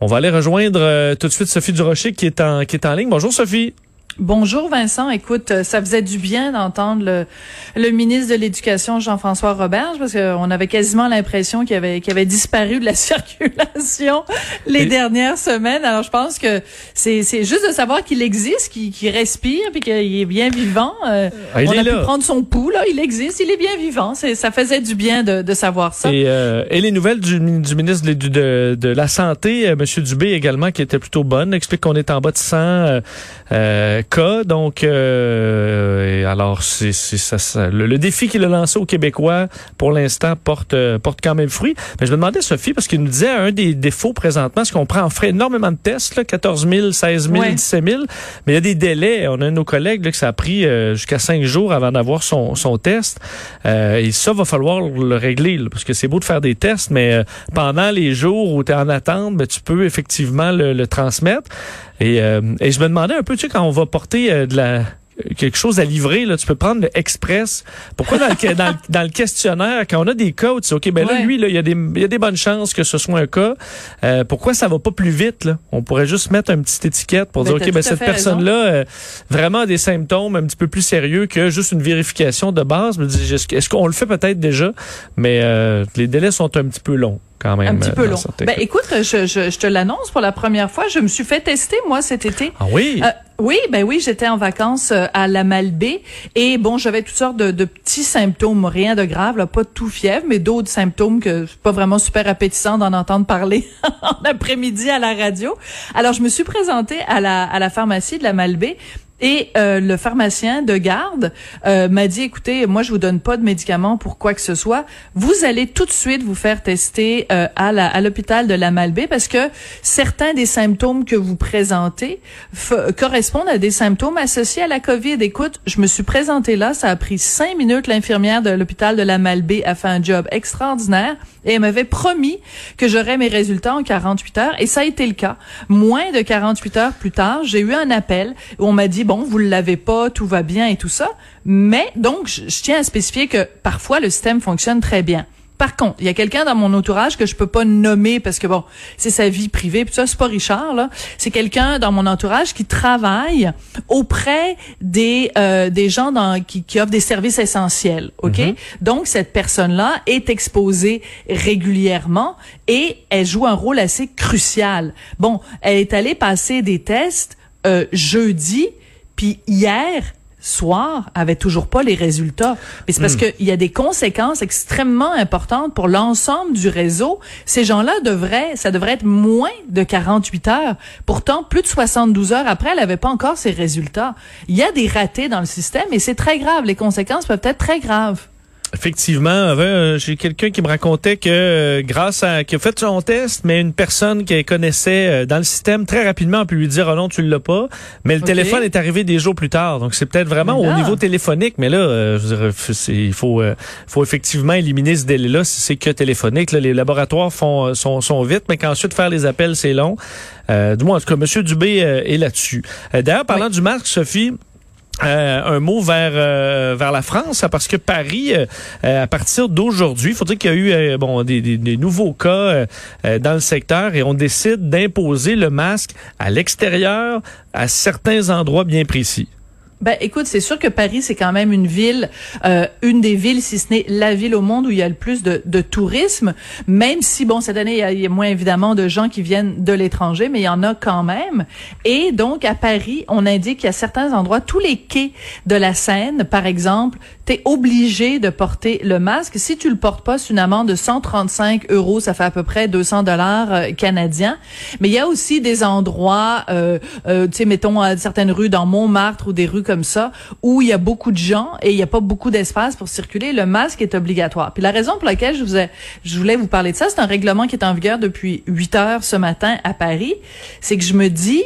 On va aller rejoindre tout de suite Sophie Durocher qui est en, qui est en ligne. Bonjour Sophie. Bonjour Vincent. Écoute, euh, ça faisait du bien d'entendre le, le, ministre de l'Éducation Jean-François Roberge parce qu'on avait quasiment l'impression qu'il avait, qu'il avait disparu de la circulation les dernières semaines. Alors je pense que c'est, c'est juste de savoir qu'il existe, qu'il, qu'il respire puis qu'il est bien vivant. Euh, ah, on a pu prendre son pouls là, il existe, il est bien vivant. C'est, ça faisait du bien de, de savoir ça. Et, euh, et les nouvelles du, du ministre de, de, de, la Santé, euh, Monsieur Dubé également, qui étaient plutôt bonnes, explique qu'on est en bas de 100 cas. Donc, euh, alors, c'est ça, le, défi qu'il a lancé aux Québécois, pour l'instant, porte euh, porte quand même fruit. Mais je me demandais, Sophie, parce qu'il nous disait un des défauts présentement, c'est qu'on prend en frais énormément de tests, là, 14 000, 16 000, 17 000, mais il y a des délais. On a un de nos collègues là, que ça a pris euh, jusqu'à cinq jours avant d'avoir son, son test. Euh, et ça, va falloir le régler, parce que c'est beau de faire des tests, mais pendant les jours où tu es en attente, ben, tu peux effectivement le, le transmettre. Et, et je me demandais un peu, tu sais, quand on va porter euh, de la quelque chose à livrer, là, tu peux prendre le express. Pourquoi dans le, dans, le questionnaire, quand on a des cas, tu dis, OK, ben là, lui, là, il y, a des, il y a des bonnes chances que ce soit un cas. Euh, pourquoi ça va pas plus vite? Là? On pourrait juste mettre une petite étiquette pour ben, dire, OK, ben cette personne-là, euh, vraiment a des symptômes un petit peu plus sérieux que juste une vérification de base. Est-ce qu'on le fait peut-être déjà? Mais les délais sont un petit peu longs. Quand même, un petit peu long. Ben, écoute, je, je, je te l'annonce pour la première fois. Je me suis fait tester, moi, cet été. Ah oui? Oui, ben oui, j'étais en vacances euh, à la Malbaie et bon, j'avais toutes sortes de, petits symptômes, rien de grave, là, pas de tout fièvre, mais d'autres symptômes que c'est pas vraiment super appétissant d'en entendre parler en après-midi à la radio. Alors, je me suis présentée à la, à la pharmacie de la Malbaie et euh, le pharmacien de garde euh, m'a dit, écoutez, moi je vous donne pas de médicaments pour quoi que ce soit. Vous allez tout de suite vous faire tester euh, à, la, à l'hôpital de la Malbaie parce que certains des symptômes que vous présentez correspondent à des symptômes associés à la COVID. Écoute, je me suis présentée là, ça a pris cinq minutes. L'infirmière de l'hôpital de la Malbaie a fait un job extraordinaire et elle m'avait promis que j'aurais mes résultats en 48 heures et ça a été le cas. Moins de 48 heures plus tard, j'ai eu un appel où on m'a dit bon, vous ne l'avez pas, tout va bien et tout ça. Mais donc, je, tiens à spécifier que parfois le système fonctionne très bien. Par contre, il y a quelqu'un dans mon entourage que je peux pas nommer parce que bon, c'est sa vie privée. Puis ça, c'est pas Richard là. C'est quelqu'un dans mon entourage qui travaille auprès des euh, des gens dans, qui, qui offrent des services essentiels. Ok? Mm-hmm. Donc cette personne-là est exposée régulièrement et elle joue un rôle assez crucial. Bon, elle est allée passer des tests euh, jeudi puis hier soir avait toujours pas les résultats. Mais c'est parce hmm. qu'il y a des conséquences extrêmement importantes pour l'ensemble du réseau. Ces gens-là devraient, ça devrait être moins de 48 heures. Pourtant, plus de 72 heures après, elle avait pas encore ses résultats. Il y a des ratés dans le système et c'est très grave. Les conséquences peuvent être très graves. Effectivement, euh, j'ai quelqu'un qui me racontait que euh, grâce à qui a fait son test, mais une personne qu'elle connaissait euh, dans le système très rapidement a pu lui dire oh non tu l'as pas, mais le téléphone est arrivé des jours plus tard. Donc c'est peut-être vraiment au niveau téléphonique, mais là je dirais, il faut faut effectivement éliminer ce délai-là si c'est que téléphonique. les laboratoires font sont, sont vite, mais qu'ensuite faire les appels c'est long. du moins en tout cas Monsieur Dubé est là-dessus. D'ailleurs parlant du masque, Sophie. Euh, un mot vers euh, vers la France parce que Paris euh, à partir d'aujourd'hui, il faut dire qu'il y a eu bon des, nouveaux cas dans le secteur et on décide d'imposer le masque à l'extérieur à certains endroits bien précis. Ben, écoute, c'est sûr que Paris, c'est quand même une ville, euh, une des villes, si ce n'est la ville au monde où il y a le plus de, de tourisme. Même si, bon, cette année, il y, a, moins évidemment de gens qui viennent de l'étranger, mais il y en a quand même. Et donc, à Paris, on indique qu'il y a certains endroits, tous les quais de la Seine, par exemple, t'es obligé de porter le masque. Si tu le portes pas, c'est une amende de 135 euros. Ça fait à peu près 200 dollars euh, canadiens. Mais il y a aussi des endroits, euh, euh, tu sais, mettons certaines rues dans Montmartre ou des rues comme ça où il y a beaucoup de gens et il n'y a pas beaucoup d'espace pour circuler, le masque est obligatoire. Puis la raison pour laquelle je, vous ai, je voulais vous parler de ça, c'est un règlement qui est en vigueur depuis 8 heures ce matin à Paris. C'est que je me dis,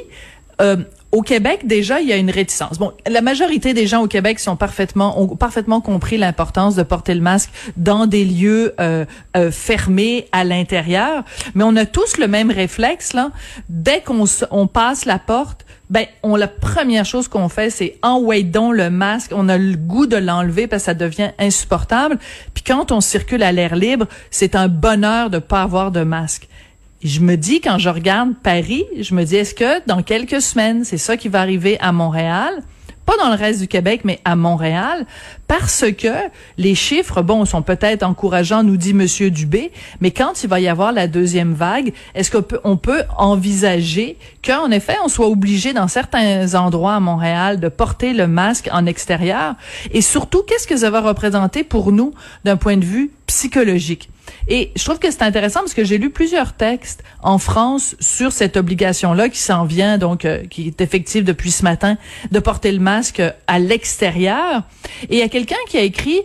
euh, au Québec, déjà, il y a une réticence. Bon, la majorité des gens au Québec sont parfaitement ont parfaitement compris l'importance de porter le masque dans des lieux euh, euh, fermés à l'intérieur, mais on a tous le même réflexe là. Dès qu'on on passe la porte, ben on la première chose qu'on fait c'est envoyer donc le masque, on a le goût de l'enlever parce que ça devient insupportable. Puis quand on circule à l'air libre, c'est un bonheur de pas avoir de masque. Je me dis, quand je regarde Paris, je me dis, est-ce que dans quelques semaines, c'est ça qui va arriver à Montréal? pas dans le reste du Québec, mais à Montréal, parce que les chiffres, bon, sont peut-être encourageants, nous dit Monsieur Dubé, mais quand il va y avoir la deuxième vague, est-ce qu'on peut, envisager qu'en effet, on soit obligé dans certains endroits à Montréal de porter le masque en extérieur? Et surtout, qu'est-ce que ça va représenter pour nous d'un point de vue psychologique? Et je trouve que c'est intéressant parce que j'ai lu plusieurs textes en France sur cette obligation-là qui s'en vient, donc euh, qui est effective depuis ce matin, de porter le masque à l'extérieur. Et a quelqu'un qui a écrit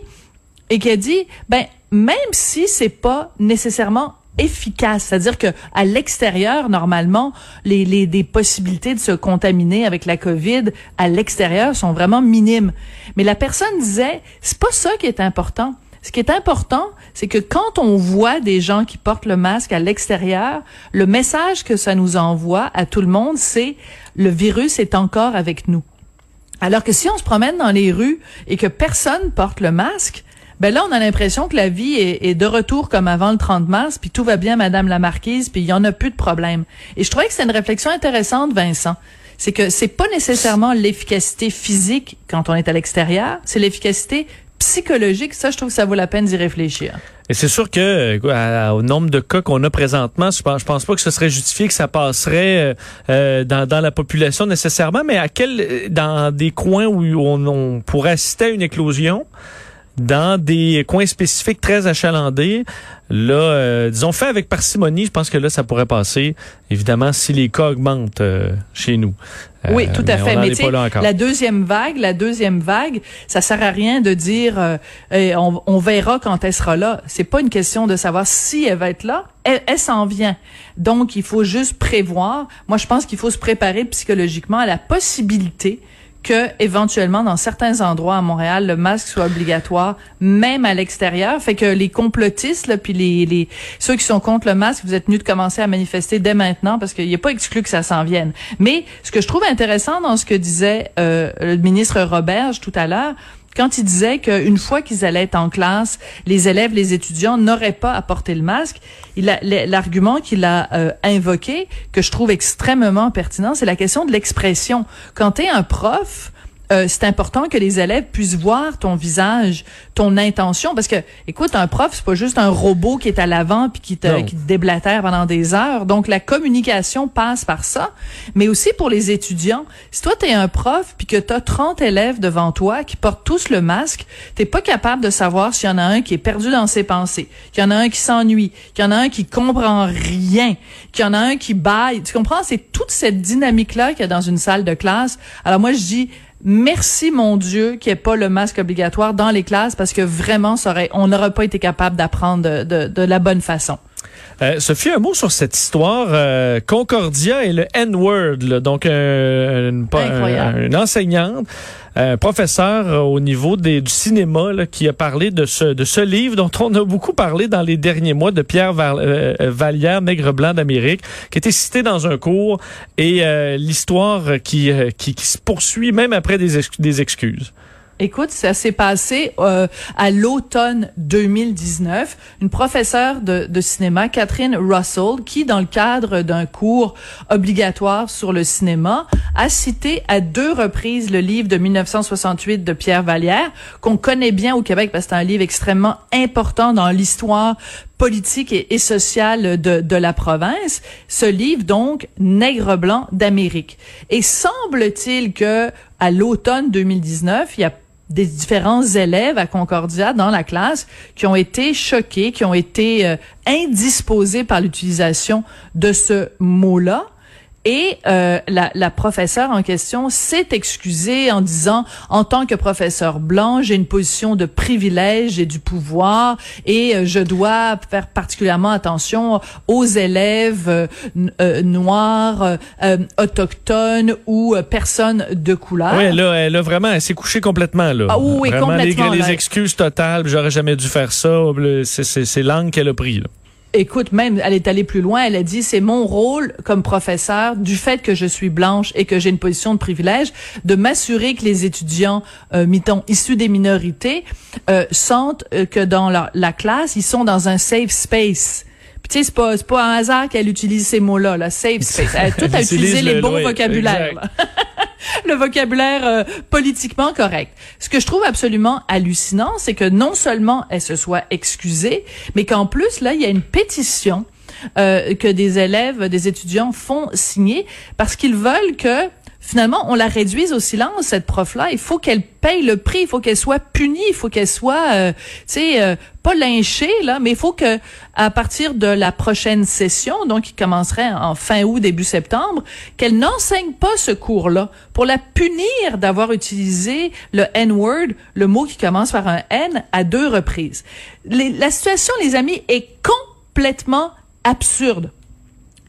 et qui a dit, ben même si c'est pas nécessairement efficace, c'est-à-dire que à l'extérieur normalement les, les des possibilités de se contaminer avec la Covid à l'extérieur sont vraiment minimes. Mais la personne disait c'est pas ça qui est important. Ce qui est important, c'est que quand on voit des gens qui portent le masque à l'extérieur, le message que ça nous envoie à tout le monde, c'est le virus est encore avec nous. Alors que si on se promène dans les rues et que personne porte le masque, ben là, on a l'impression que la vie est, de retour comme avant le 30 mars, puis tout va bien, Madame la Marquise, puis il y en a plus de problème. Et je trouvais que c'est une réflexion intéressante, Vincent. C'est que c'est pas nécessairement l'efficacité physique quand on est à l'extérieur, c'est l'efficacité psychologique, ça, je trouve que ça vaut la peine d'y réfléchir. Et c'est sûr que euh, au nombre de cas qu'on a présentement, je pense, pense pas que ce serait justifié que ça passerait euh, euh, dans, dans la population nécessairement, mais à quel dans des coins où on, on pourrait assister à une éclosion, dans des coins spécifiques très achalandés. Là, euh, disons, fait avec parcimonie, je pense que là, ça pourrait passer, évidemment, si les cas augmentent euh, chez nous. Euh, oui, tout à fait. Mais tu la deuxième vague, la deuxième vague, ça sert à rien de dire eh, on, on, verra quand elle sera là. C'est pas une question de savoir si elle va être là. Elle, elle s'en vient. Donc, il faut juste prévoir. Moi, je pense qu'il faut se préparer psychologiquement à la possibilité que éventuellement dans certains endroits à Montréal le masque soit obligatoire même à l'extérieur. Fait que les complotistes là, puis les, ceux qui sont contre le masque vous êtes venus de commencer à manifester dès maintenant parce qu'il n'est pas exclu que ça s'en vienne. Mais ce que je trouve intéressant dans ce que disait euh, le ministre Roberge tout à l'heure quand il disait qu'une fois qu'ils allaient être en classe, les élèves, les étudiants n'auraient pas à porter le masque, l'argument qu'il a euh, invoqué, que je trouve extrêmement pertinent, c'est la question de l'expression. Quand tu es un prof, euh, c'est important que les élèves puissent voir ton visage, ton intention, parce que, écoute, un prof, c'est pas juste un robot qui est à l'avant puis qui te, qui te déblatère pendant des heures. Donc, la communication passe par ça, mais aussi pour les étudiants. Si toi, tu es un prof puis que tu as 30 élèves devant toi qui portent tous le masque, t'es pas capable de savoir s'il y en a un qui est perdu dans ses pensées, qu'il y en a un qui s'ennuie, qu'il y en a un qui comprend rien, qu'il y en a un qui baille. Tu comprends? C'est toute cette dynamique-là qu'il y a dans une salle de classe. Alors moi, je dis, Merci mon Dieu qu'il n'y ait pas le masque obligatoire dans les classes parce que vraiment, ça aurait, on n'aurait pas été capable d'apprendre de, de, de, la bonne façon. Euh, Sophie, un mot sur cette histoire. Euh, Concordia et le N-word, donc euh, une, une, enseignante, un professeur au niveau des, du cinéma là, qui a parlé de ce, de ce livre dont on a beaucoup parlé dans les derniers mois de Pierre Vallière, Nègre blanc d'Amérique, qui était cité dans un cours et l'histoire qui, qui, qui, se poursuit même après des, des excuses. Écoute, ça s'est passé euh, à l'automne 2019. Une professeure de, de, cinéma, Catherine Russell, qui, dans le cadre d'un cours obligatoire sur le cinéma, a cité à deux reprises le livre de 1968 de Pierre Vallière, qu'on connaît bien au Québec parce que c'est un livre extrêmement important dans l'histoire politique et, sociale de, de la province. Ce livre, donc, Nègre blanc d'Amérique. Et semble-t-il que à l'automne 2019, il y a des différents élèves à Concordia dans la classe qui ont été choqués, qui ont été euh, indisposés par l'utilisation de ce mot-là. Et euh, la, la, professeure en question s'est excusée en disant, en tant que professeur blanc, j'ai une position de privilège et du pouvoir et euh, je dois faire particulièrement attention aux élèves euh, noirs, autochtones ou personnes de couleur. Oui, là, elle a vraiment, elle s'est couchée complètement là. Ah oui, vraiment, complètement. Les, les excuses totales, j'aurais jamais dû faire ça. C'est l'angle qu'elle a pris. Là. Écoute, même, elle est allée plus loin. Elle a dit, c'est mon rôle comme professeur, du fait que je suis blanche et que j'ai une position de privilège, de m'assurer que les étudiants, euh, issus des minorités, euh, sentent euh, que dans la, la classe, ils sont dans un safe space tu sais, c'est pas, c'est pas un hasard qu'elle utilise ces mots-là, là, safe space. Elle a tout à utiliser les bons vocabulaires. le vocabulaire euh, politiquement correct. Ce que je trouve absolument hallucinant, c'est que non seulement elle se soit excusée, mais qu'en plus, là, il y a une pétition euh, que des élèves, des étudiants font signer parce qu'ils veulent que finalement, on la réduise au silence, cette prof-là. Il faut qu'elle paye le prix, il faut qu'elle soit punie, il faut qu'elle soit, euh, tu sais, euh, pas lynchée, là, mais il faut que, à partir de la prochaine session, donc qui commencerait en fin août, début septembre, qu'elle n'enseigne pas ce cours-là pour la punir d'avoir utilisé le N-word, le mot qui commence par un N, à deux reprises. la situation, les amis, est complètement absurde.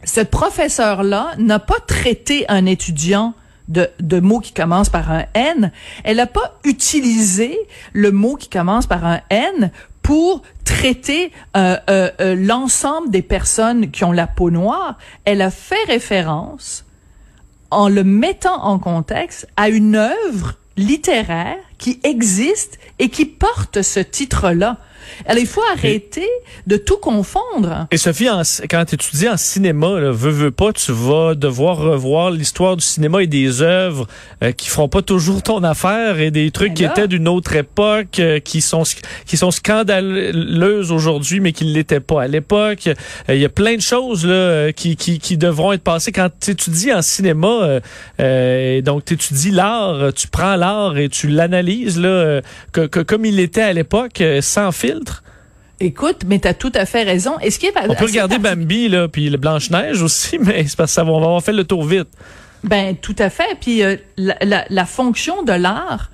Ce professeur-là n'a pas traité un étudiant de, de mots qui commencent par un N. Elle n'a pas utilisé le mot qui commence par un N pour traiter euh, euh, euh, l'ensemble des personnes qui ont la peau noire. Elle a fait référence, en le mettant en contexte, à une œuvre littéraire qui existe et qui porte ce titre-là. Alors, il faut arrêter de tout confondre. Et Sophie, quand tu étudies en cinéma, là, veux, veux pas, tu vas devoir revoir l'histoire du cinéma et des œuvres euh, qui feront pas toujours ton affaire et des trucs qui étaient d'une autre époque, euh, qui sont qui sont scandaleuses aujourd'hui, mais qui ne l'étaient pas à l'époque. Euh, il y a plein de choses là qui, qui, qui devront être passées quand tu étudies en cinéma. et donc, tu étudies l'art, tu prends l'art et tu l'analyses là, que, que, comme il était à l'époque, sans fil Écoute, mais tu as tout à fait raison. Est-ce qu'il On peut regarder Bambi là, puis le Blanche-Neige aussi, mais c'est parce que ça va, on va avoir fait le tour vite. Ben tout à fait. Puis euh, la, la fonction de l'art,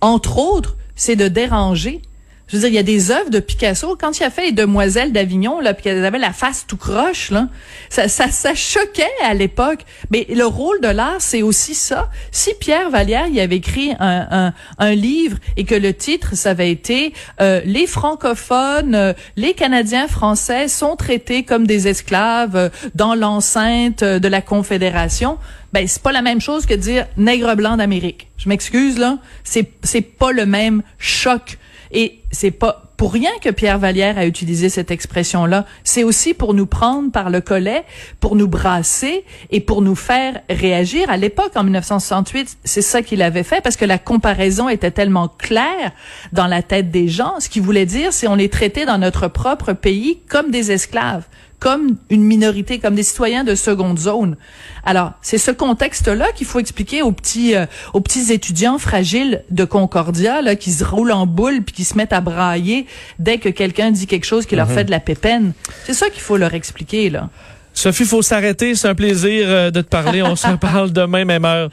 entre autres, c'est de déranger. Je veux dire, il y a des œuvres de Picasso. Quand il a fait les Demoiselles d'Avignon, là, puis qu'elles avaient la face tout croche, là, ça, ça, ça choquait à l'époque. Mais le rôle de l'art, c'est aussi ça. Si Pierre Vallière il avait écrit un, un, un, livre et que le titre, ça avait été euh, Les francophones, euh, les Canadiens français sont traités comme des esclaves euh, dans l'enceinte de la Confédération, ben c'est pas la même chose que dire nègre blanc d'Amérique. Je m'excuse là, c'est c'est pas le même choc et c'est pas pour rien que Pierre Vallière a utilisé cette expression-là. C'est aussi pour nous prendre par le collet, pour nous brasser et pour nous faire réagir. À l'époque, en 1968, c'est ça qu'il avait fait parce que la comparaison était tellement claire dans la tête des gens. Ce qu'il voulait dire, c'est on les traitait dans notre propre pays comme des esclaves comme une minorité, comme des citoyens de seconde zone. Alors, c'est ce contexte-là qu'il faut expliquer aux petits, euh, aux petits étudiants fragiles de Concordia, là, qui se roulent en boule puis qui se mettent à brailler dès que quelqu'un dit quelque chose qui leur mhm. fait de la pépène. C'est ça qu'il faut leur expliquer, là. Sophie, faut s'arrêter. C'est un plaisir euh, de te parler. On se parle demain, même heure.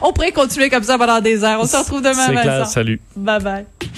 On pourrait continuer comme ça pendant des heures. On se retrouve demain. C'est clair. Salut. Bye bye.